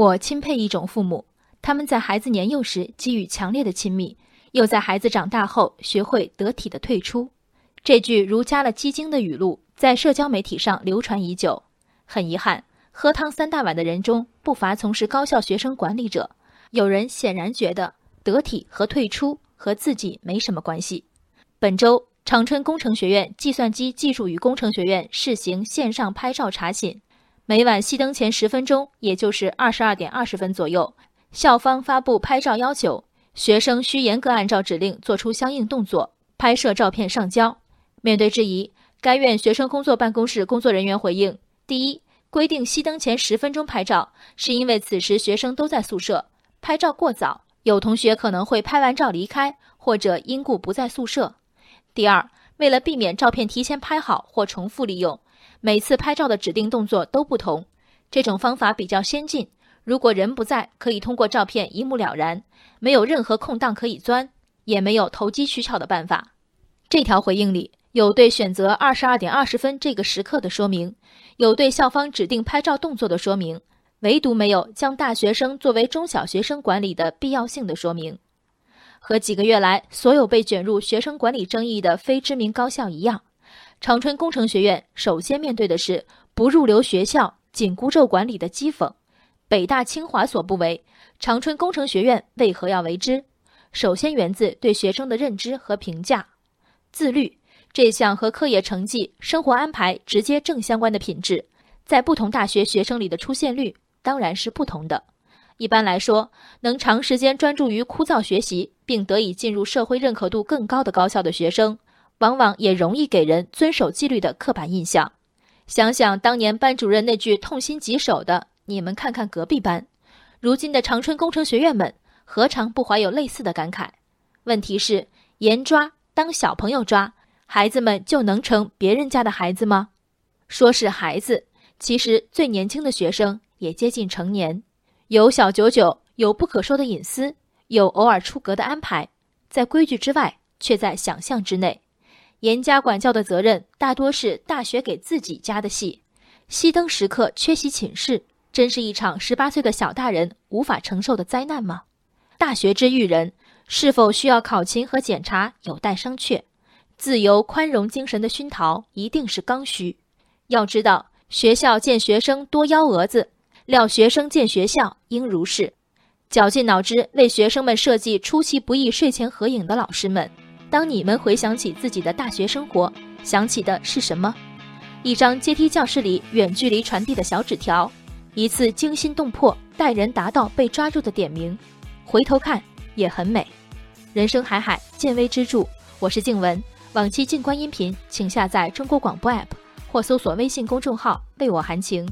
我钦佩一种父母，他们在孩子年幼时给予强烈的亲密，又在孩子长大后学会得体的退出。这句如加了鸡精的语录，在社交媒体上流传已久。很遗憾，喝汤三大碗的人中不乏从事高校学生管理者。有人显然觉得得体和退出和自己没什么关系。本周，长春工程学院计算机技术与工程学院试行线上拍照查寝。每晚熄灯前十分钟，也就是二十二点二十分左右，校方发布拍照要求，学生需严格按照指令做出相应动作，拍摄照片上交。面对质疑，该院学生工作办公室工作人员回应：第一，规定熄灯前十分钟拍照，是因为此时学生都在宿舍，拍照过早，有同学可能会拍完照离开，或者因故不在宿舍。第二，为了避免照片提前拍好或重复利用。每次拍照的指定动作都不同，这种方法比较先进。如果人不在，可以通过照片一目了然，没有任何空档可以钻，也没有投机取巧的办法。这条回应里有对选择二十二点二十分这个时刻的说明，有对校方指定拍照动作的说明，唯独没有将大学生作为中小学生管理的必要性的说明。和几个月来所有被卷入学生管理争议的非知名高校一样。长春工程学院首先面对的是不入流学校紧箍咒管理的讥讽，北大清华所不为，长春工程学院为何要为之？首先源自对学生的认知和评价，自律这项和课业成绩、生活安排直接正相关的品质，在不同大学学生里的出现率当然是不同的。一般来说，能长时间专注于枯燥学习，并得以进入社会认可度更高的高校的学生。往往也容易给人遵守纪律的刻板印象。想想当年班主任那句痛心疾首的“你们看看隔壁班”，如今的长春工程学院们何尝不怀有类似的感慨？问题是，严抓当小朋友抓，孩子们就能成别人家的孩子吗？说是孩子，其实最年轻的学生也接近成年，有小九九，有不可说的隐私，有偶尔出格的安排，在规矩之外，却在想象之内。严加管教的责任大多是大学给自己加的戏，熄灯时刻缺席寝室，真是一场十八岁的小大人无法承受的灾难吗？大学之育人，是否需要考勤和检查，有待商榷。自由宽容精神的熏陶，一定是刚需。要知道，学校见学生多幺蛾子，料学生建学校应如是。绞尽脑汁为学生们设计出其不意睡前合影的老师们。当你们回想起自己的大学生活，想起的是什么？一张阶梯教室里远距离传递的小纸条，一次惊心动魄带人达到被抓住的点名，回头看也很美。人生海海，见微知著。我是静文，往期静观音频，请下载中国广播 app 或搜索微信公众号“为我含情”。